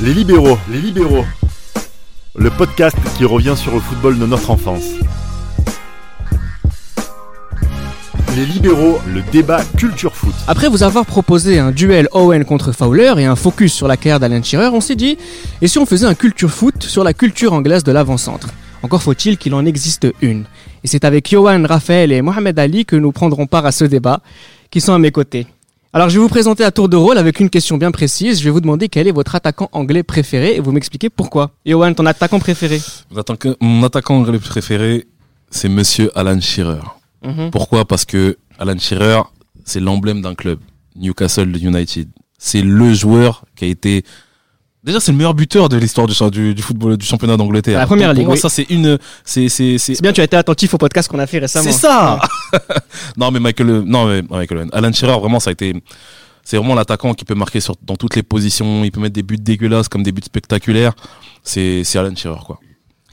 Les libéraux, les libéraux. Le podcast qui revient sur le football de notre enfance. Les libéraux, le débat culture foot. Après vous avoir proposé un duel Owen contre Fowler et un focus sur la carrière d'Alan Shearer, on s'est dit, et si on faisait un culture foot sur la culture anglaise de l'avant-centre? Encore faut-il qu'il en existe une. Et c'est avec Johan, Raphaël et Mohamed Ali que nous prendrons part à ce débat, qui sont à mes côtés. Alors je vais vous présenter à tour de rôle avec une question bien précise. Je vais vous demander quel est votre attaquant anglais préféré et vous m'expliquez pourquoi. Johan, ton attaquant préféré Mon attaquant, mon attaquant anglais préféré, c'est Monsieur Alan Shearer. Mhm. Pourquoi? Parce que Alan Shearer, c'est l'emblème d'un club, Newcastle United. C'est le joueur qui a été Déjà, c'est le meilleur buteur de l'histoire du, du, du football, du championnat d'Angleterre. La première ligue, moi, oui. ça, c'est une, c'est, c'est, c'est, C'est bien, tu as été attentif au podcast qu'on a fait récemment. c'est ça! non, mais Michael, non, mais Michael Owen. Alan Shearer, vraiment, ça a été, c'est vraiment l'attaquant qui peut marquer sur, dans toutes les positions. Il peut mettre des buts dégueulasses comme des buts spectaculaires. C'est, c'est Alan Shearer, quoi.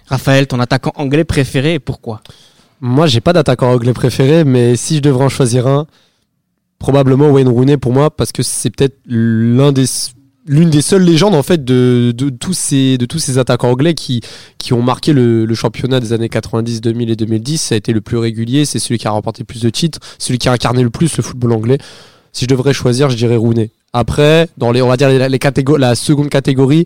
Raphaël, ton attaquant anglais préféré et pourquoi? Moi, j'ai pas d'attaquant anglais préféré, mais si je devrais en choisir un, probablement Wayne Rooney pour moi, parce que c'est peut-être l'un des l'une des seules légendes en fait de, de tous ces de tous ces attaquants anglais qui qui ont marqué le, le championnat des années 90, 2000 et 2010. Ça a été le plus régulier, c'est celui qui a remporté le plus de titres, celui qui a incarné le plus le football anglais. Si je devrais choisir, je dirais Rooney. Après, dans les on va dire les, la seconde catégorie,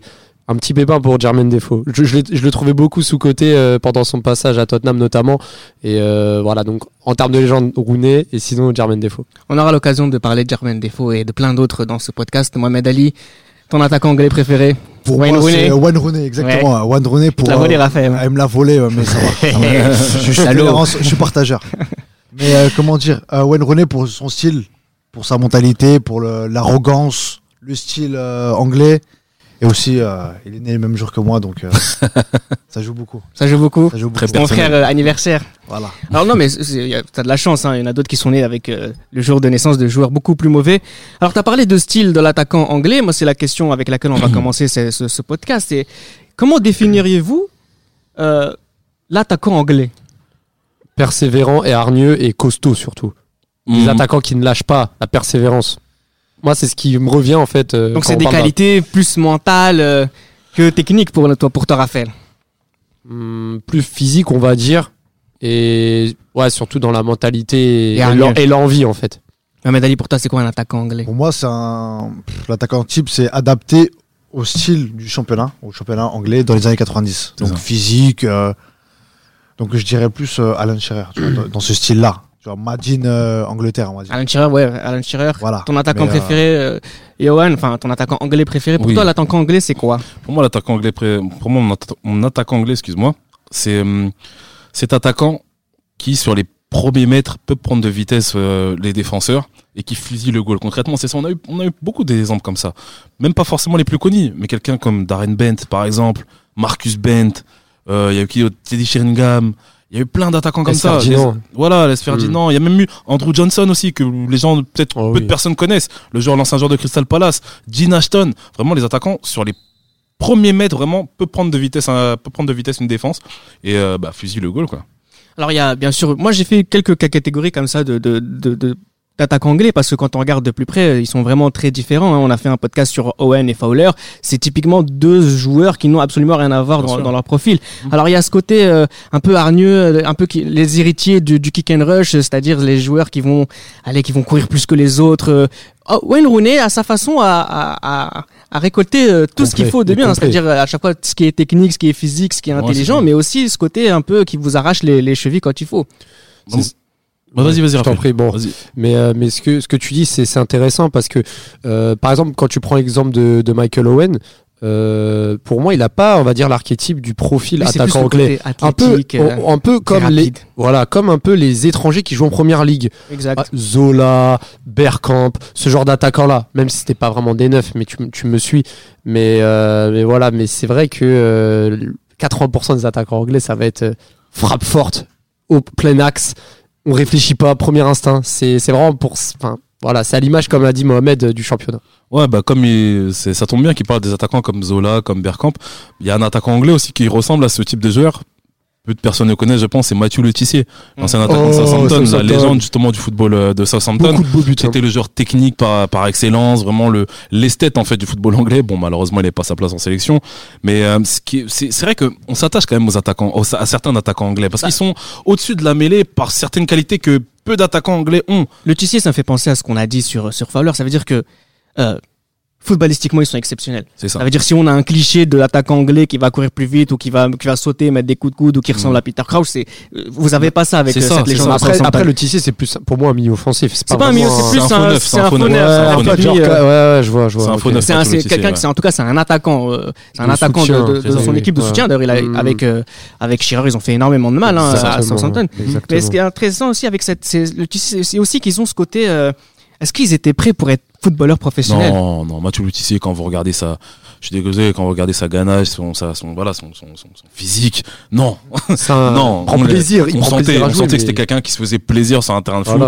un petit pépin pour Jermaine Defoe. Je, je, je le trouvais beaucoup sous-côté euh, pendant son passage à Tottenham notamment. Et euh, voilà, donc en termes de légende, Rooney et sinon Jermaine Defoe. On aura l'occasion de parler de Jermaine Defoe et de plein d'autres dans ce podcast. Mohamed Ali, ton attaquant anglais préféré? Pour Wayne moi, Rooney? c'est euh, Wayne Rooney, exactement. Wayne Rooney pour. l'a volé, euh, Raphaël. Elle me l'a volé, euh, mais ça va. Je, suis je suis partageur. Mais euh, comment dire, euh, Wayne Rooney pour son style, pour sa mentalité, pour le- l'arrogance, le style euh, anglais. Et aussi, euh, il est né le même jour que moi, donc euh, ça joue beaucoup. Ça joue beaucoup. Ça joue Très beaucoup. Mon frère euh, anniversaire. Voilà. Alors non, mais t'as de la chance. Hein. Il y en a d'autres qui sont nés avec euh, le jour de naissance de joueurs beaucoup plus mauvais. Alors t'as parlé de style de l'attaquant anglais. Moi, c'est la question avec laquelle on va commencer ce, ce- ce podcast. C'est comment définiriez-vous euh, l'attaquant anglais? Persévérant et hargneux et costaud surtout. Des Mhm. attaquants qui ne lâchent pas, la persévérance. Moi, c'est ce qui me revient en fait. euh, Donc c'est des qualités plus mentales euh, que techniques pour toi, pour toi, Raphaël. Hum, plus physique, on va dire. Et ouais, surtout dans la mentalité et, l'envie en fait. Mohamed Ali, pour toi, c'est quoi un attaquant anglais? Pour moi, c'est un l'attaquant type, c'est adapté au style du championnat, au championnat anglais dans les années 90. C'est Donc ça. physique. euh, donc je dirais plus euh, Alan Shearer, tu vois, dans, dans ce style-là. Genre Madine euh, Angleterre, on va dire. Alan Shearer, ouais, Alan Shearer. Voilà. Ton attaquant Mais, euh, préféré, euh, Johan, enfin ton attaquant anglais préféré. Pour Oui. toi, l'attaquant anglais, c'est quoi? Pour moi, l'attaquant anglais, pré- pour moi, mon, atta- mon attaquant anglais, excuse-moi, c'est hum, cet attaquant qui, sur les premiers mètres, peut prendre de vitesse euh, les défenseurs et qui fusille le goal. Concrètement, c'est ça. On a eu, on a eu beaucoup d'exemples comme ça. Même pas forcément les plus connus, mais quelqu'un comme Darren Bent, par exemple, Marcus Bent, euh, il y a eu qui Teddy Sheringham. Il y a eu plein d'attaquants comme ça. Ferdinand. Les- Voilà, Les Ferdinand. Il y a même eu Andrew Johnson aussi, que les gens, peut-être Oh peu oui. de personnes connaissent. Le joueur, l'ancien joueur de Crystal Palace. Gene Ashton. Vraiment, les attaquants, sur les premiers mètres, vraiment, peut prendre de vitesse, un- peut prendre de vitesse une défense. Et, euh, bah, fusille le goal, quoi. Alors il y a bien sûr, moi j'ai fait quelques ca- catégories comme ça de de de, de- d'attaquants anglais parce que quand on regarde de plus près, ils sont vraiment très différents. hein. On a fait un podcast sur Owen et Fowler. C'est typiquement deux joueurs qui n'ont absolument rien à voir dans, leur profil. Mhm. Alors il y a ce côté euh, un peu hargneux, euh, un peu qui, les héritiers du, du kick and rush, euh, c'est-à-dire les joueurs qui vont aller, qui vont courir plus que les autres. euh. Oh, Wayne Rooney a sa façon à, à, à, à récolter euh, tout ce qu'il faut de bien, complet. c'est-à-dire à chaque fois ce qui est technique, ce qui est physique, ce qui est intelligent, mais aussi ce côté un peu qui vous arrache les, les chevilles quand il faut. Donc, bah, vas-y, vas-y, Je t'en prie. Bon, Vas-y. Mais, euh, mais ce, que, ce que tu dis, c'est c'est intéressant parce que, euh, par exemple, quand tu prends l'exemple de, de Michael Owen, euh, pour moi, il n'a pas, on va dire, l'archétype du profil attaquant anglais. Un peu, euh, un peu comme les, voilà, comme un peu les étrangers qui jouent en première ligue. Exact. Ah, Zola, Bergkamp, ce genre d'attaquants-là. Même si c'était pas vraiment des neufs, mais tu, tu me suis. Mais, euh, mais voilà, mais c'est vrai que euh, 80% des attaquants anglais, ça va être euh, frappe forte, au plein axe. On réfléchit pas, premier instinct. C'est vraiment pour. Enfin, voilà, c'est à l'image, comme l'a dit Mohamed, euh, du championnat. Ouais, bah, comme il, ça tombe bien qu'il parle des attaquants comme Zola, comme Bergkamp. Il y a un attaquant anglais aussi qui ressemble à ce type de joueur. Peu de personnes le connaissent, je pense, c'est Mathieu Letizier, l'ancien Mm. attaquant de Oh, Southampton, la Southampton. légende justement du football euh, de Southampton. Hein. C'était le joueur technique par, par excellence, vraiment le l'esthète en fait du football anglais. Bon, malheureusement, il n'est pas sa place en sélection, mais euh, ce qui est- c'est vrai que on s'attache quand même aux attaquants, aux- à certains attaquants anglais parce qu'ils sont au-dessus de la mêlée par certaines qualités que peu d'attaquants anglais ont. Le Tissier, ça me fait penser à ce qu'on a dit sur, sur Fowler. Ça veut dire que euh, footballistiquement, ils sont exceptionnels. C'est ça. Ça veut dire si on a un cliché de l'attaquant anglais qui va courir plus vite ou qui va, qui va sauter, mettre des coups de coude ou qui ressemble à Peter Crouch, c'est, euh, vous avez pas ça avec euh, ça, cette c'est légende ça. Après, Southampton. après, le Tissier, c'est plus pour moi un milieu offensif. c'est pas un milieu, c'est plus un c'est un faux neuf. euh, ouais, ouais, je vois, je vois. C'est un ok. faux neuf. C'est quelqu'un, c'est en tout cas, c'est un attaquant, euh, c'est un attaquant de, son équipe de soutien. D'ailleurs, il a, Mm. avec, avec Shearer, ils ont fait énormément de mal, hein, à Southampton. Mais ce qui est intéressant aussi avec cette, c'est, le Tissier, c'est aussi qu'ils ont ce côté, euh, est-ce qu'ils étaient prêts pour être footballeurs professionnels? Non, non, Mathieu Letizier, quand vous regardez ça, je suis désolé, quand vous regardez sa ganache, son, sa, son, voilà, son, son, son, physique, non, un- non, il prend on l'a- plaisir. il on prend sentait, plaisir à on jouer, sentait que c'était quelqu'un qui se faisait plaisir sur un terrain de foot.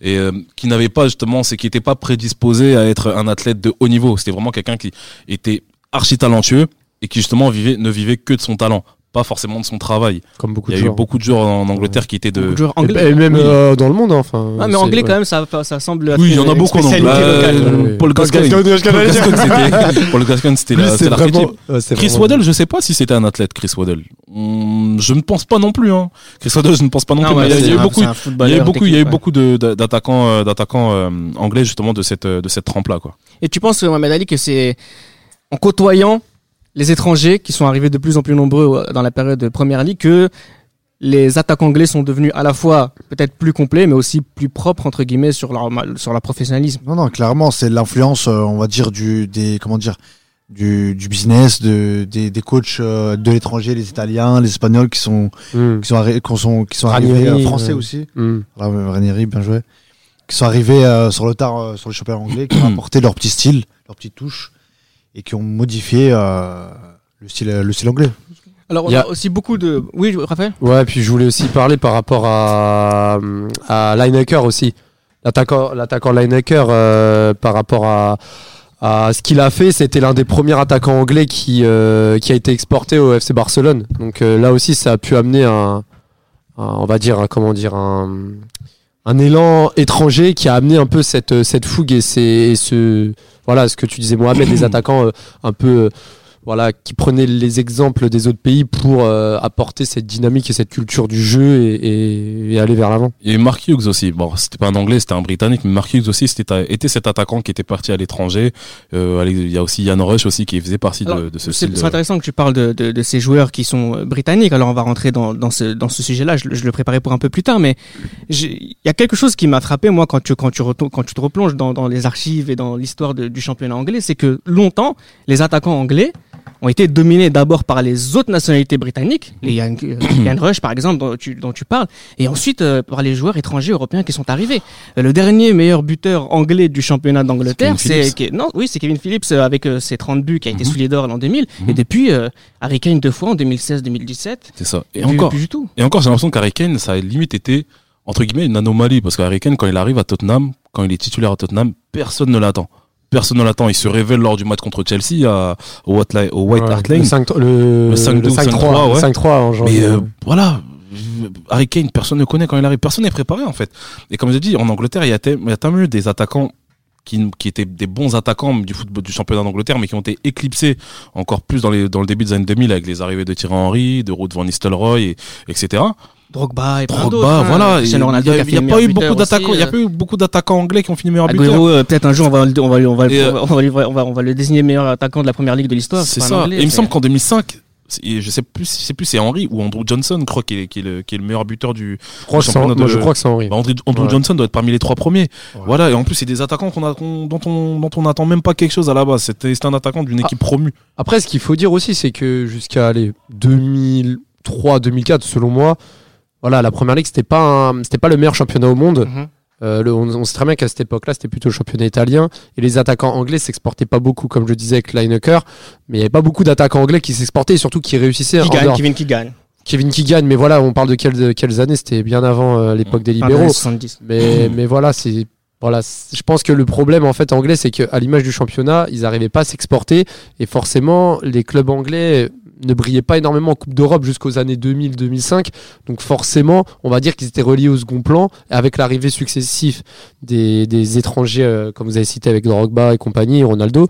Et euh, qui n'avait pas justement, c'est qui n'était pas prédisposé à être un athlète de haut niveau. C'était vraiment quelqu'un qui était archi talentueux et qui justement vivait, ne vivait que de son talent, pas forcément de son travail. Comme beaucoup Il y a eu joueurs. beaucoup de joueurs en Angleterre qui étaient de. Beaucoup de joueurs Et, anglais. et même Oui. euh, dans le monde, hein, enfin. Ah, mais anglais, quand même, ça, ça semble. Oui, il y en a beaucoup en anglais. locale. Euh. Paul Gascoigne. Paul Gascoigne, c'était, l'archétype. Chris Waddle, je sais pas si c'était un athlète, Chris Waddle. Hum, je ne pense pas non plus. Hein. Chris Waddle, je ne pense pas non, Non, plus. il y a- eu beaucoup, il y a eu beaucoup, il y a eu technique, ouais. beaucoup de- de- d'attaquants, euh, d'attaquants anglais justement de cette de cette trempe là, quoi. Et tu penses, Mohamed Ali, que c'est en côtoyant les étrangers qui sont arrivés de plus en plus nombreux euh, dans la période de première ligue que les attaques anglais sont devenus à la fois peut-être plus complets, mais aussi plus propres entre guillemets sur leur sur leur professionnalisme. Non, non, clairement, c'est l'influence, euh, on va dire, du, des, comment dire, du, du business, de, des, des coachs euh, de l'étranger, les Italiens, les Espagnols qui sont, Mm. qui sont, arri- qui sont, qui sont Ranieri, arrivés, français aussi. Mm. Ah, Ranieri, bien joué. Qui sont arrivés euh, sur le tard, euh, sur le championnat anglais, qui ont apporté leur petit style, leur petite touche, et qui ont modifié euh, le, style, le style anglais. Alors on Il y a a- aussi beaucoup de oui Raphaël? Ouais, puis je voulais aussi parler par rapport à, à Lineker aussi. L'attaquant, l'attaquant Lineker, euh, par rapport à, à ce qu'il a fait, c'était l'un des premiers attaquants anglais qui, euh, qui a été exporté au FC Barcelone. Donc euh, là aussi, ça a pu amener un, un- on va dire, un, comment dire, un, un élan étranger qui a amené un peu cette, cette fougue et, ces- et ce, voilà, ce que tu disais, Mohamed, des attaquants euh, un peu, euh, voilà, qui prenaient les exemples des autres pays pour euh, apporter cette dynamique et cette culture du jeu et, et- et aller vers l'avant. Eu Mark Hughes aussi. Bon, c'était pas un anglais, c'était un britannique, mais Mark Hughes aussi, c'était était cet attaquant qui était parti à l'étranger. Euh, il y a aussi Yann Rush aussi qui faisait partie de, Alors, de ce C'est style. c'est de- intéressant que tu parles de, de, de ces joueurs qui sont euh, britanniques. Alors on va rentrer dans, dans ce, dans ce sujet-là. Je, le- je le préparais pour un peu plus tard, mais il y a quelque chose qui m'a frappé moi quand tu quand tu quand tu te replonges dans, dans les archives et dans l'histoire de- du championnat anglais, c'est que longtemps les attaquants anglais ont été dominés d'abord par les autres nationalités britanniques, les Ian, euh, Rush par exemple dont tu, dont tu parles, et ensuite euh, par les joueurs étrangers européens qui sont arrivés. Euh, Le dernier meilleur buteur anglais du championnat d'Angleterre, C'est non, oui, c'est Kevin Phillips avec euh, ses 30 buts qui a été Mhm. soulier d'or l'an 2000 Mhm. et depuis euh, Harry Kane deux fois en 2016-2017. C'est ça. Et plus- encore, plus du tout. et encore, j'ai l'impression qu'Harry Kane, ça a limite été entre guillemets une anomalie parce qu'Harry Kane, quand il arrive à Tottenham, quand il est titulaire à Tottenham, personne ne l'attend. Personne ne l'attend. Il se révèle lors du match contre Chelsea à, au White, Li- au White Ouais, Hart Lane. 5 le, Le 5-2, le 5-3, 5-3, ouais. 5-3 en janvier. Mais euh, voilà, Harry Kane, personne ne connaît quand il arrive. Personne n'est préparé en fait. Et comme j'ai dit, en Angleterre, il y a, tel- il y a tellement eu des attaquants qui, qui étaient des bons attaquants du football du championnat d'Angleterre, mais qui ont été éclipsés encore plus dans, les, dans le début des années 2000 avec les arrivées de Thierry Henry, de Ruud van Nistelrooy, et, etc. Drogba et. Drogba, hein. voilà. Il n'y a, pas eu beaucoup d'attaquants. Il y a euh. pas eu beaucoup d'attaquants anglais qui ont fini meilleur buteur. Agüero, euh, peut-être un jour on va, le- on va, on va, Et, euh, on va, on va, on va le désigner meilleur attaquant de la première ligue de l'histoire. C'est ça. Anglais, et il me semble qu'en 2005, c'est- je sais plus, je sais plus c'est Henry ou Andrew Johnson, je crois, qui est, qui est, le, qui est le meilleur buteur du. je crois que c'est championnat moi, de- je crois que c'est Henry. Bah, Andrew, Andrew Ouais. Johnson doit être parmi les trois premiers. Ouais. Voilà. Et en plus, c'est des attaquants qu'on a, qu'on- dont on, dont on n'attend même pas quelque chose à la base. C'était, c'était un attaquant d'une équipe promue. Après, ce qu'il faut dire aussi, c'est que jusqu'à allez, 2003-2004, selon moi, voilà, la première ligue, c'était pas, c'était pas le meilleur championnat au monde. Mhm. Euh, le- on, on sait très bien qu'à cette époque-là, c'était plutôt le championnat italien. Et les attaquants anglais s'exportaient pas beaucoup, comme je disais avec Lineker. Mais il y avait pas beaucoup d'attaquants anglais qui s'exportaient et surtout qui réussissaient. Qui gagne. Kevin qui gagne. Kevin qui gagne, mais voilà, on parle de quelles, de quelles années? C'était bien avant euh, l'époque des libéraux. années 70. Mais, mais voilà, c'est. Voilà, je pense que le problème en fait anglais, c'est qu'à l'image du championnat, ils n'arrivaient pas à s'exporter et forcément les clubs anglais ne brillaient pas énormément en Coupe d'Europe jusqu'aux années 2000-2005. Donc forcément, on va dire qu'ils étaient reliés au second plan avec l'arrivée successive des, des étrangers, euh, comme vous avez cité avec Drogba et compagnie, Ronaldo,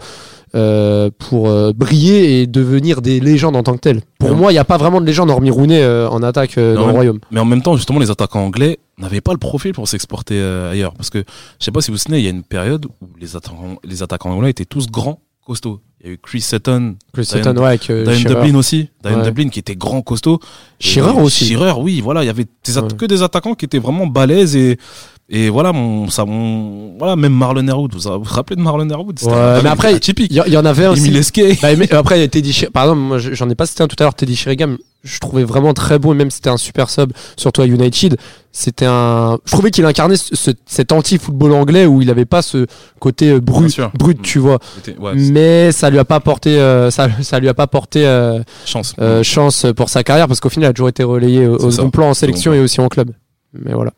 euh, pour euh, briller et devenir des légendes en tant que telles. Pour moi, il n'y a pas vraiment de légende hormis Rooney en attaque Non, dans le royaume. Mais en même temps, justement, les attaquants anglais n'avaient pas le profil pour s'exporter ailleurs. Parce que, je sais pas si vous vous souvenez, il y a une période où les attaquants, les attaquants anglais étaient tous grands, costauds. Il y a eu Chris Sutton, Chris Sutton, ouais, avec euh, Diane. Dublin aussi. Diane Ouais. Dublin qui était grand, costaud. Shearer aussi. Shearer, oui, voilà, il y avait des at- Ouais. que des attaquants qui étaient vraiment balèzes et, et voilà, mon, ça, mon, voilà, même Marlon Herwood. Vous vous rappelez de Marlon Herwood? C'était Ouais, mais après, atypique. Il y, en avait un aussi. Emile Esquet. Bah, mais après, Teddy Sheringham, par exemple, moi, je- j'en ai pas cité un tout à l'heure, Teddy Sheringham, je trouvais vraiment très bon, et même si c'était un super sub, surtout à United, c'était un, je trouvais qu'il incarnait ce- ce- cet anti-football anglais où il avait pas ce côté euh, brut, brut, tu vois. Ouais, Mais ça lui a pas porté, euh, ça, ça lui a pas porté euh, chance. euh, chance pour sa carrière parce qu'au final, il a toujours été relayé au, second plan en sélection et aussi en club. Mais voilà.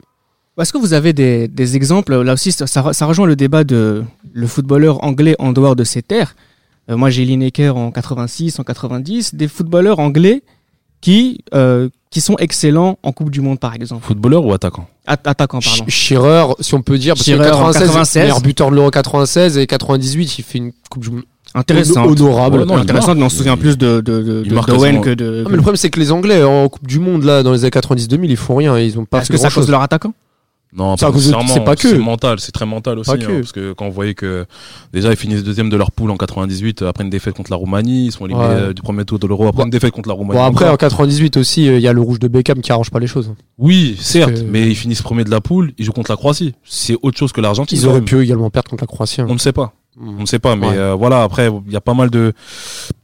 Est-ce que vous avez des, des exemples? Là aussi, ça, ça rejoint le débat de le footballeur anglais en dehors de ses terres. Euh, moi, j'ai Lineker en 86, en 90, des footballeurs anglais qui, euh, qui sont excellents en Coupe du Monde, par exemple. Footballeur ou attaquant? At- attaquants, pardon. Sch- Shearer, si on peut dire, parce que Shearer en 96, 96. meilleur buteur de l'Euro 96 et 98, il fait une coupe du monde Intéressant. honorable. Ouais, non, il Intéressant, marque. mais on se souvient Il- plus de, de, d'Owen que de. Ah, mais le problème, c'est que les Anglais, en Coupe du Monde, là, dans les années 90-2000, ils font rien. Ils ont pas Est-ce que à grand-chose. cause de leur attaquant? Non, pas c'est pas que. C'est mental, c'est très mental aussi. Hein, que. parce que quand on voyait que déjà ils finissent deuxième de leur poule en 98 euh, après une défaite contre la Roumanie, ils sont éliminés Ouais. euh, du premier tour de l'Euro après une défaite contre la Roumanie. Bon, après, en 98 aussi, euh, il y a le rouge de Beckham qui arrange pas les choses. oui, certes, que- mais ils finissent premier de la poule, ils jouent contre la Croatie. C'est autre chose que l'Argentine. Ils auraient pu également perdre contre la Croatie. hein. On ne sait pas. Mm. On ne sait pas, mais Ouais. euh, voilà. Après, il y a pas mal de.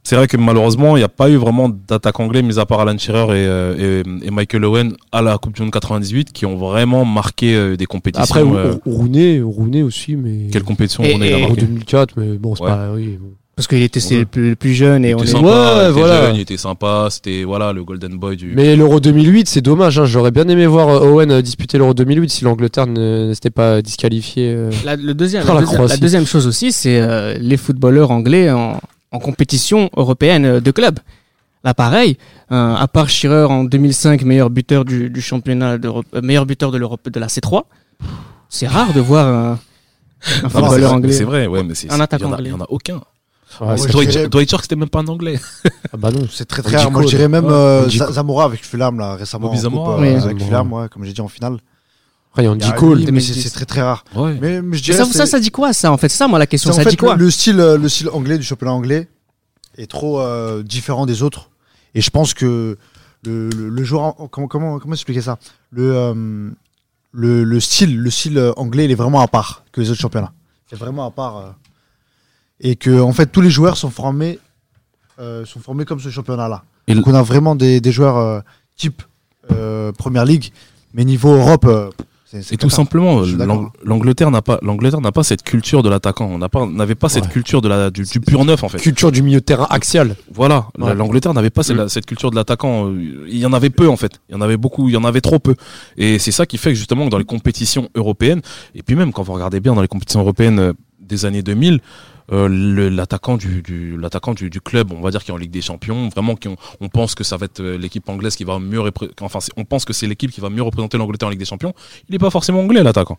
C'est vrai que malheureusement, il n'y a pas eu vraiment d'attaque anglais, mis à part Alan Shearer et, euh, et, et Michael Owen à la Coupe du Monde 98, qui ont vraiment marqué euh, des compétitions. Après, euh, Rooney, Rooney aussi, mais. quelle compétition là En 2004, mais bon, c'est Ouais. pas. Oui, bon. Parce qu'il était le, plus, le plus jeune et Il on était est. sympa, Ouais, il était voilà. jeune, il était sympa, c'était voilà le golden boy du. Mais l'Euro 2008, c'est dommage. Hein. J'aurais bien aimé voir euh, Owen euh, disputer l'Euro 2008 si l'Angleterre ne s'était pas disqualifiée. euh. La, le deuxième, la, la deuxième, Croatie. la deuxième chose aussi, c'est euh, les footballeurs anglais en, en compétition européenne de club. Là, pareil, euh, à part Shearer en 2005, meilleur buteur du, du championnat d'Europe, euh, meilleur buteur de l'Europe de la C3, c'est rare de voir un, un Non, c'est footballeur anglais. C'est vrai, ouais, mais c'est. Un c'est- attaquant anglais. Il y en a aucun. Moi, je Dwight dirais- Dwight York, c'était même pas un anglais. ah bah non. C'est très très rare. Moi, je dirais même Ouais, euh, Za- Cole. Zamora avec Fulham là récemment. Bobby en coupe, Zamora, euh, ouais. avec Zamora. Fulham, ouais, comme j'ai dit en finale. Après, il y a Il y Andy a Cole. lui, mais c'est 2010. c'est très très rare. Ouais. Mais, mais je Mais dirais ça, c'est- ça, ça dit quoi, ça, en fait? C'est ça, moi, la c'est question, en ça fait dit quoi? le, le style euh, le style anglais du championnat anglais est trop euh, différent des autres. Et je pense que le, le, le joueur en- comment comment comment expliquer ça? Le, euh, le le style le style euh, anglais il est vraiment à part que les autres championnats. C'est vraiment à part. euh, et que en fait tous les joueurs sont formés euh, sont formés comme ce championnat-là. Donc on a vraiment des, des joueurs euh, type euh, Première Ligue, mais niveau Europe. euh, c'est- c'est Et tout simplement, l'Angleterre n'a pas, l'Angleterre n'a pas cette culture de l'attaquant. On n'a pas, on n'avait pas cette culture de la, du, du pur neuf en fait. Culture du milieu de terrain axial. Voilà, Ouais. l'Angleterre n'avait pas cette, Mm. cette culture de l'attaquant. Il y en avait peu en fait. Il y en avait beaucoup, il y en avait trop peu. Et c'est ça qui fait que justement que dans les compétitions européennes, et puis même quand vous regardez bien dans les compétitions européennes des années 2000, euh, le- l'attaquant du, du l'attaquant du, du club, on va dire qui est en Ligue des Champions, vraiment qui on, on pense que ça va être euh, l'équipe anglaise qui va mieux enfin on pense que c'est l'équipe qui va mieux représenter l'Angleterre en Ligue des Champions. Il n'est pas forcément anglais l'attaquant.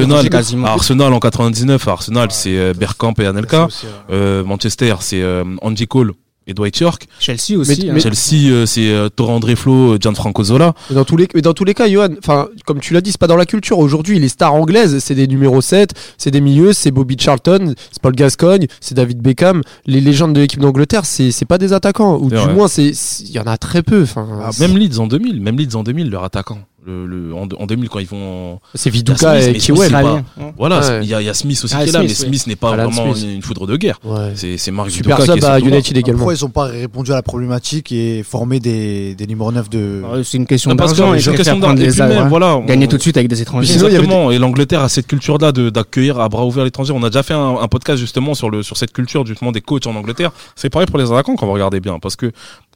Arsenal, Arsenal en 99, à Arsenal c'est euh, Bergkamp et Anelka. Aussi, euh, Euh, Manchester c'est euh, Andy Cole et Dwight York. Chelsea aussi. Mais- hein. mais- Chelsea, euh, c'est euh, Torre André Flo, Gianfranco Zola. Mais dans tous les, mais dans tous les cas, Johan, enfin, comme tu l'as dit, c'est pas dans la culture. Aujourd'hui, les stars anglaises, c'est des numéros 7, c'est des milieux, c'est Bobby Charlton, c'est Paul Gascogne, c'est David Beckham. Les légendes de l'équipe d'Angleterre, c'est, c'est pas des attaquants. Ou du vrai. moins, c'est, il y en a très peu. Enfin, Ah, Même Leeds en 2000, même Leeds en 2000, leur attaquant. Le, le- en, en 2000, quand ils vont. en- c'est y Viduka Smith, et Kiwell. pas- hein. Voilà, Ouais. il y, a, il y a Smith aussi Ah, qui est là, Smith, mais oui. Smith n'est pas Alan vraiment Smith. une foudre de guerre. Ouais. C'est c'est Marc Super Viduka qui à United également. Pourquoi ils n'ont pas répondu à la problématique et formé des, des numéros 9 de. Ouais, C'est une question d'argent. une question d'argent. Voilà, on- gagner tout de suite avec des étrangers. Y Exactement. Et l'Angleterre a cette culture-là de- d'accueillir à bras ouverts l'étranger. On a déjà fait un, podcast justement sur le sur cette culture justement des coachs en Angleterre. C'est pareil pour les attaquants quand vous regardez bien, parce que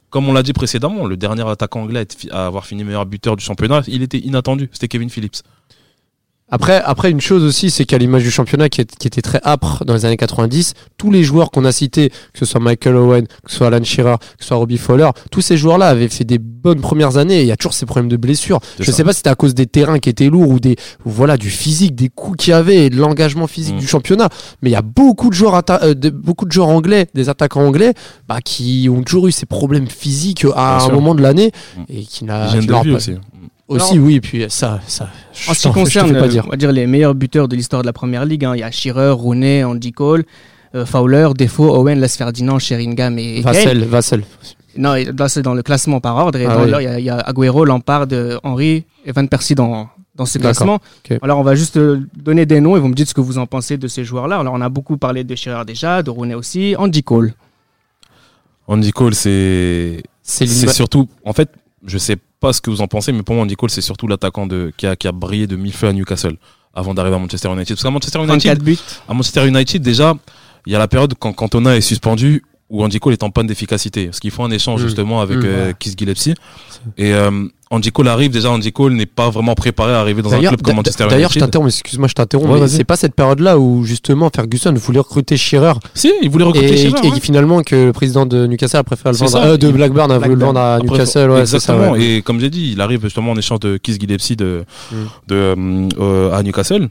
comme on l'a dit précédemment, le dernier attaquant anglais à avoir fini meilleur buteur du championnat, il était inattendu. C'était Kevin Phillips. Après, après, une chose aussi, c'est qu'à l'image du championnat qui, est- qui était très âpre dans les années 90, tous les joueurs qu'on a cités, que ce soit Michael Owen, que ce soit Alan Shearer, que ce soit Robbie Fowler, tous ces joueurs-là avaient fait des bonnes premières années et il y a toujours ces problèmes de blessures. Je ça. sais pas si c'était à cause des terrains qui étaient lourds ou des, ou voilà, du physique, des coups qu'il y avait et de l'engagement physique Mm. du championnat. Mais il y a beaucoup de joueurs, atta- euh, de- beaucoup de joueurs anglais, des attaquants anglais, bah, qui ont toujours eu ces problèmes physiques à Bien un sûr. moment de l'année Mm. et qui n'a, pas- aussi. Aussi, oui, et puis ça, ça. En ce qui concerne, pas dire. on va dire les meilleurs buteurs de l'histoire de la première ligue, hein, il y a Shearer, Rooney, Andy Cole, euh, Fowler, Defoe, Owen, Les Ferdinand, Sheringham et. Vassel, Vassel. Non, là c'est dans le classement par ordre. Et Ah dans oui. là, il y, a- il y a Agüero, Lampard, euh, Henry et Van Persie dans, dans ce classement. Alors on va juste euh, donner des noms et vous me dites ce que vous en pensez de ces joueurs-là. Alors on a beaucoup parlé de Shearer déjà, de Rooney aussi, Andy Cole. Andy Cole, c'est C'est surtout, en fait, je sais pas ce que vous en pensez, mais pour moi, Andy Cole, c'est surtout l'attaquant de qui a, qui a brillé de mille feux à Newcastle avant d'arriver à Manchester United. Parce qu'à Manchester United, 34 buts. à Manchester United, déjà, il y a la période quand Cantona est suspendu où Andy Cole est en panne d'efficacité. Parce qu'ils font un échange Mm. justement avec Mm. euh, Keith Gillespie. Et euh, Andy Cole arrive, déjà Andy Cole n'est pas vraiment préparé à arriver dans un club comme Manchester d'ailleurs, je United. t'interromps, excuse-moi, je t'interromps, Ouais, mais c'est pas cette période-là où justement Ferguson voulait recruter Shearer Si, il voulait recruter et, Shearer, et ouais. finalement que le président de Newcastle a préféré le vendre, ça. euh, de Blackburn a voulu le vendre à Newcastle, ouais, ça. Exactement. ouais. Et comme j'ai dit, il arrive justement en échange de Keith Gillespie de, Mm. de, euh, à Newcastle.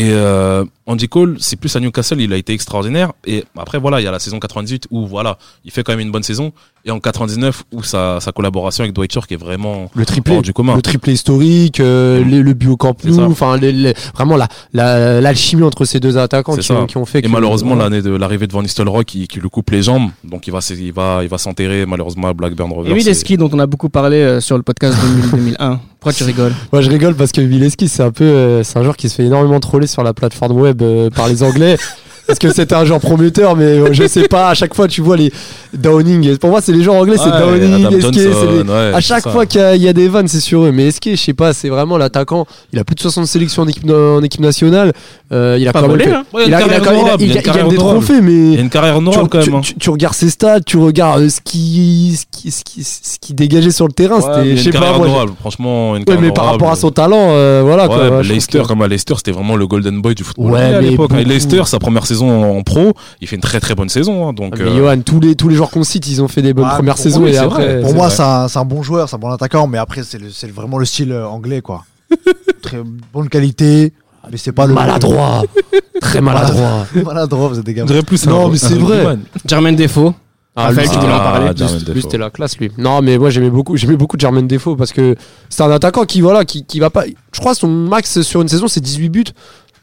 Et euh, Andy Cole, c'est plus à Newcastle, il a été extraordinaire. Et après, voilà, il y a la saison 98 où, voilà, il fait quand même une bonne saison. Et en 99, où sa, sa collaboration avec Dwight Shore qui est vraiment Le triplé, hors du commun. le triplé historique, euh, les- le but au Camp. Nou, enfin les- les- vraiment la la- l'alchimie entre ces deux attaquants qui qui ont fait Et malheureusement, l'année de l'arrivée de Van Nistelrooy qui, qui lui coupe les jambes, donc il va, il va, il va s'enterrer malheureusement à Blackburn Rovers. Et Mileski, dont on a beaucoup parlé euh, sur le podcast 2000 2001. Pourquoi tu rigoles? Moi je rigole parce que Mileski c'est un peu euh, c'est un joueur qui se fait énormément troller sur la plateforme web euh, par les Anglais. Parce que c'était un joueur prometteur, mais euh, je sais pas, à chaque fois tu vois les Downing. Pour moi, c'est les joueurs anglais, c'est Ouais, Downing, Adam Esquet, c'est Johnson, les- ouais, À chaque fois qu'il y, a- il y a des vannes, c'est sur eux. Mais Esquet, je sais pas, c'est vraiment l'attaquant. Il a plus de 60 sélections en équipe, en équipe nationale. Euh, il a Pas quand même volé, hein Ouais, il, a, il a quand même- il a- des trophées, mais Il y a une carrière tu, honorable quand tu- même. hein. tu- tu regardes ses stats, tu regardes euh, ce qui, ce qui, ce qui, ce qui dégageait sur le terrain. Ouais, c'était, je sais une pas. Franchement, une carrière mais par rapport à son talent, euh, voilà Leicester, comme à Leicester, c'était vraiment le golden boy du football Ouais, mais. Leicester, sa première saison en pro, il fait une très très bonne saison. hein, donc, Mais euh, Johan, tous les, tous les joueurs qu'on cite, ils ont fait des bonnes Ah, premières saisons moi, et après. vrai. Pour moi, c'est un, c'est un bon joueur, c'est un bon attaquant, mais après, c'est le- c'est vraiment le style euh, anglais, quoi. Très bonne qualité, mais c'est pas le. maladroit. Très maladroit. maladroit, vous êtes des gars. plus Non, un- mais c'est vrai. Jermaine Defoe. Ah, Raphaël, lui, tu voulais en ah, parler Jermaine Lui, c'était la classe, lui. Non, mais moi, j'aimais beaucoup, j'aimais beaucoup Jermaine Defoe parce que c'est un attaquant qui, voilà, qui, qui va pas. Je crois son max sur une saison, c'est 18 buts.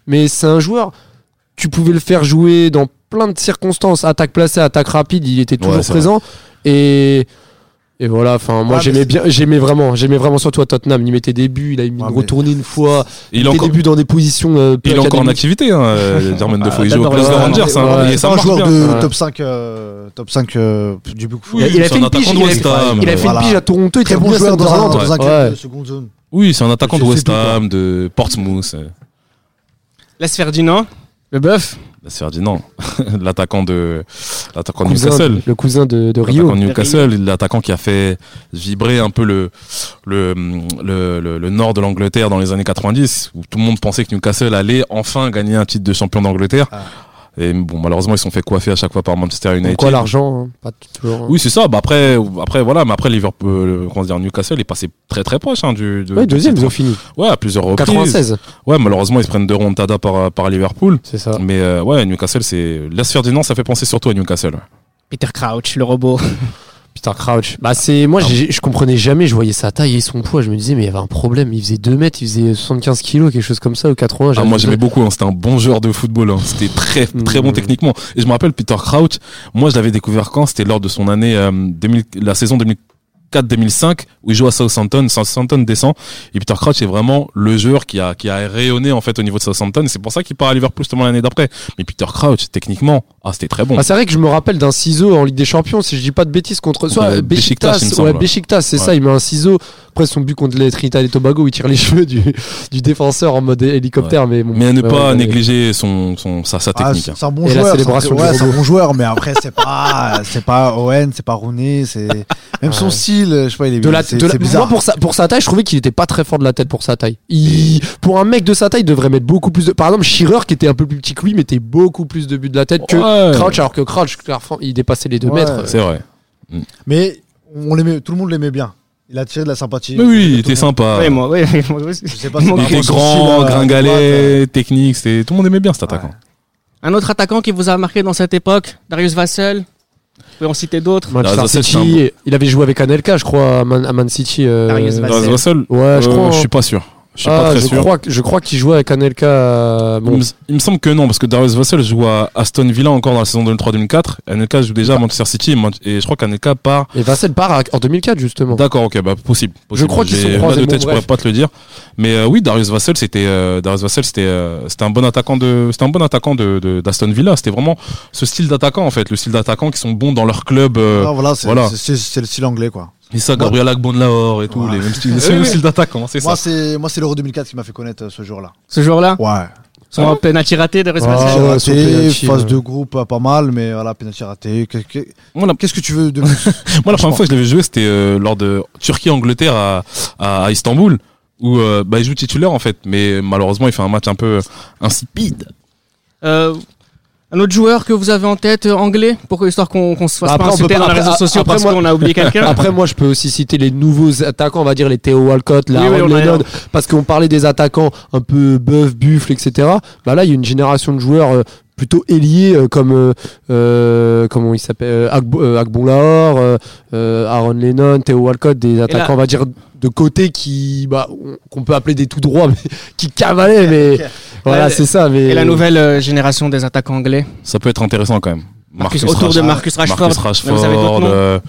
Mais c'est un joueur, tu pouvais le faire jouer dans plein de circonstances. Attaque placée, attaque rapide, il était toujours Ouais, présent. Et. Et voilà, enfin, moi j'aimais bien, j'aimais vraiment, j'aimais vraiment surtout à Tottenham. Il mettait des buts, il a mis Ouais, une mais- retournée une fois, Il est il encore, mettait des buts dans des positions. euh, il est encore en activité, hein, euh, Defoe. Il joue au Rangers. ouais, hein, ouais. C'est un joueur bien. de Ouais. top 5, euh, top 5 euh, du book Oui, il a c'est fait un une attaquant pige, de il. Il a fait une pige à Toronto, il Très était bon joueur dans un, club de seconde zone. Oui, c'est un attaquant de West. Ham, de Portsmouth. Les Ferdinand. Le bœuf. C'est Ferdinand, l'attaquant de l'attaquant Newcastle. le cousin de, de Rio. L'attaquant de Newcastle, l'attaquant qui a fait vibrer un peu le, le, le, le, le nord de l'Angleterre dans les années 90, où tout le monde pensait que Newcastle allait enfin gagner un titre de champion d'Angleterre. Ah. Et bon, malheureusement, ils se sont fait coiffer à chaque fois par Manchester United. Pourquoi l'argent hein Pas toujours. Oui, c'est ça. Bah après, après voilà, mais après Liverpool, euh, comment dire, Newcastle est passé très très proche hein, du. De, Ouais, du deuxième, ils ont fini. Ouais, à plusieurs reprises. 96, Ouais, malheureusement, ils se prennent deux remontadas par par Liverpool. c'est ça. Mais euh, ouais, Newcastle, c'est Las Ferdinand, ça fait penser surtout à Newcastle. Peter Crouch, le robot. Peter Crouch. Bah, c'est, moi, je comprenais jamais, je voyais sa taille et son poids, je me disais, mais il y avait un problème. Il faisait 2 mètres, il faisait 75 kilos, quelque chose comme ça, ou 80. Ah, moi j'aimais beaucoup, hein. c'était un bon joueur de football, hein. c'était très très bon Mm. techniquement. Et je me rappelle Peter Crouch, moi je l'avais découvert quand? C'était lors de son année euh, 2000, la saison 2004-2005 où il joue à Southampton, Southampton descend et Peter Crouch est vraiment le joueur qui a qui a rayonné en fait au niveau de Southampton. Et C'est pour ça qu'il part à Liverpool justement l'année d'après. Mais Peter Crouch techniquement, ah c'était très bon. Ah, c'est vrai que je me rappelle d'un ciseau en Ligue des Champions, si je dis pas de bêtises, contre soit Euh, ouais, c'est Ouais. ça, il met un ciseau. Après son but contre les Trinidad et Tobago, où il tire les cheveux du, du défenseur en mode hélicoptère, mais bon. Mais à ne pas ouais, négliger son, son sa, sa Ah, technique. c'est hein. c'est un bon Et joueur. c'est un- bon joueur, mais après, c'est pas, c'est pas Owen, c'est pas Rooney, c'est même son Ouais. Je sais pas, il est, De la, c'est, de la- c'est bizarre. Moi, pour sa, pour sa taille, je trouvais qu'il était pas très fort de la tête pour sa taille. Il, pour un mec de sa taille, il devrait mettre beaucoup plus de. Par exemple, Shearer, qui était un peu plus petit que lui, mettait beaucoup plus de buts de la tête que Ouais. Crouch, alors que Crouch, clairement, il dépassait les deux Ouais. mètres. C'est vrai. Mais on l'aimait, tout le monde l'aimait bien. Il a tiré de la sympathie. Mais oui, il était sympa. Ouais, moi, ouais, moi aussi. Je sais pas Il si manque Il était grand, style, euh, gringalet, technique, c'était tout le monde aimait bien cet attaquant. Un autre attaquant qui vous a marqué dans cette époque, Darius Vassell. Pouvez en citer d'autres Manchester City, il avait joué avec Anelka, je crois, à Man, à Man City. euh. Darius Vassell, Ouais, je euh, crois. je suis pas sûr. Je suis Ah, pas très je sûr. Crois, que- je crois qu'il jouait avec Anelka. euh, Il me, il me semble que non, parce que Darius Vassell joue à Aston Villa encore dans la saison 2003-2004. Anelka joue déjà à Manchester City et, je crois qu'Anelka part. Et Vassell part à- en 2004, justement. D'accord, ok, bah possible. possible. crois qu'ils sont croisés, de bon, tête, je pourrais pas te le dire. Mais euh, oui, Darius Vassell, c'était euh, Darius Vassell, c'était euh, c'était un bon attaquant de, c'était un bon attaquant de de- d'Aston Villa. C'était vraiment ce style d'attaquant en fait, le style d'attaquant qui sont bons dans leur club. euh, Ah, voilà, c'est le style anglais, quoi. Et ça, Gabriel Agbonlahor et tout, Ouais. les mêmes styles, c'est le style d'attaquant, c'est ça. Moi, c'est, moi, c'est l'Euro 2004 qui m'a fait connaître euh, ce jour-là. Ce jour-là Ouais. Son penalty raté, Darius Ah, Vassell ouais, raté, phase ouais. de groupe euh, pas mal, mais voilà, penalty raté. Qu'est-ce que tu veux de plus moi, la première fois que je l'avais joué, c'était euh, lors de Turquie-Angleterre à, à, à Istanbul, où euh, bah, il joue titulaire en fait, mais malheureusement, il fait un match un peu insipide. Euh, un autre joueur que vous avez en tête, euh, anglais, pour histoire qu'on qu'on se fasse Après, pas insulter dans les réseaux sociaux après, parce moi- qu'on a oublié quelqu'un Après, moi, je peux aussi citer les nouveaux attaquants, on va dire les Theo Walcott, la Oui, oui, Lennon, parce qu'on parlait des attaquants un peu bœuf, buffle, etc. Bah là, il y a une génération de joueurs euh, plutôt ailiers euh, comme euh, euh, comment il s'appelle euh, Agbo- euh, Agbonlahor, euh, euh, Aaron Lennon, Theo Walcott, des attaquants, on va dire de côté qui bah, on- qu'on peut appeler des tout droits, mais qui cavalaient, mais voilà, c'est ça. Mais Et la nouvelle euh, génération des attaquants anglais? Ça peut être intéressant quand même. Marcus- autour de Marcus Rashford. Marcus Mais vous avez d'autres Rashford. noms?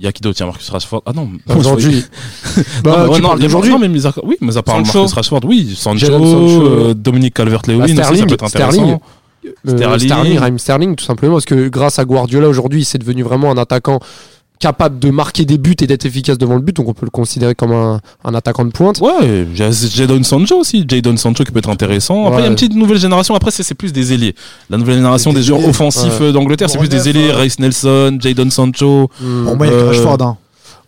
Il y a qui d'autre? A Marcus Rashford. Ah non. aujourd'hui, Non, bah, mais ouais, tu non, parles il y a- d'aujourd'hui. non, mais mis à- oui, mais à part Sancho. Marcus Rashford, oui, Sancho, Sancho. euh, Dominique Calvert-Lewin, Bah, aussi, ça peut être intéressant. Sterling. Euh, Sterling. Sterling, Raheem Sterling, tout simplement, parce que grâce à Guardiola aujourd'hui, c'est devenu vraiment un attaquant capable de marquer des buts et d'être efficace devant le but, donc on peut le considérer comme un, un attaquant de pointe. Ouais, Jadon Sancho aussi, Jadon Sancho qui peut être intéressant. Après, il y a une petite nouvelle génération. Après, c'est c'est plus des ailiers. La nouvelle génération Des des joueurs offensifs Ouais. euh, d'Angleterre, c'est plus des ailiers. Race Nelson, Jadon Sancho. Pour moi, il y a Rashford. Hein.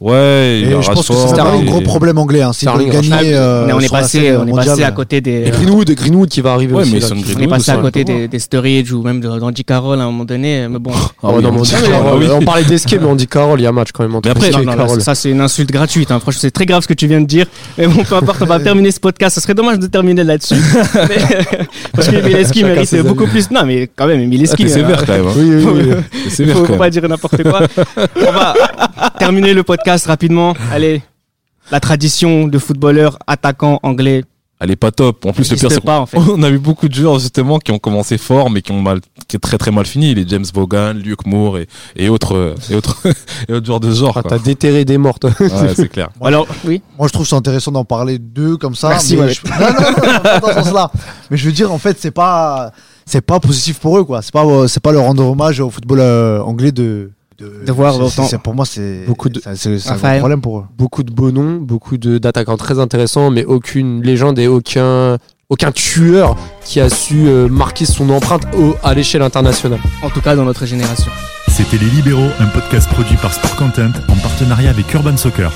Ouais, il Et y a je pense que c'est un et- gros problème anglais. Hein. Veulent gagner. Ah, euh, mais on est passé, on est passé à côté des. Et Greenwood, Greenwood qui va arriver Ouais, aussi. mais On est passé à côté des, des Sturridge ou même de- d'Andy Carroll à un moment donné, mais bon. Ah oui, non, on mais on, ah oui. on parlait d'Escape, mais on dit Carroll, il y a match quand même. entre Mais après, Non, non, là, ça c'est une insulte gratuite. Hein. Franchement, c'est très grave ce que tu viens de dire. Mais bon, peu importe, on va terminer ce podcast. Ce serait dommage de terminer là-dessus. Mais- Parce que Mileski mérite beaucoup plus. Non, mais quand même, Ah, Mileski. t'es sévère quand même. hein. Oui, oui, oui. Faut, pas dire n'importe quoi. On va terminer le podcast rapidement. Allez, la tradition de footballeur attaquant anglais Elle est pas top. En plus, le pire, n'existe c'est pas en fait. On a vu beaucoup de joueurs justement qui ont commencé fort mais qui ont mal, qui est très très mal fini. Les James Vaughan, Luke Moore et, et autres euh, et autres et autres joueurs de ce genre. Ah. T'as déterré des mortes. Ouais, c'est clair. Alors, oui. Moi, je trouve ça intéressant d'en parler d'eux comme ça. Merci, mais Wallet. je- Non, non, non, non, pas dans ce sens-là. Mais je veux dire, en fait, c'est pas, c'est pas positif pour eux, quoi. C'est pas, euh, c'est pas leur rendre hommage au football euh, anglais de, De voir c'est- autant- c'est- Pour moi, c'est Beaucoup de- un problème pour eux. beaucoup de beaux noms, beaucoup de- d'attaquants très intéressants, mais aucune légende et aucun, aucun tueur qui a su euh, marquer son empreinte au- à l'échelle internationale. En tout cas, dans notre génération. C'était Les Libéraux, un podcast produit par Sport Content en partenariat avec Urban Soccer.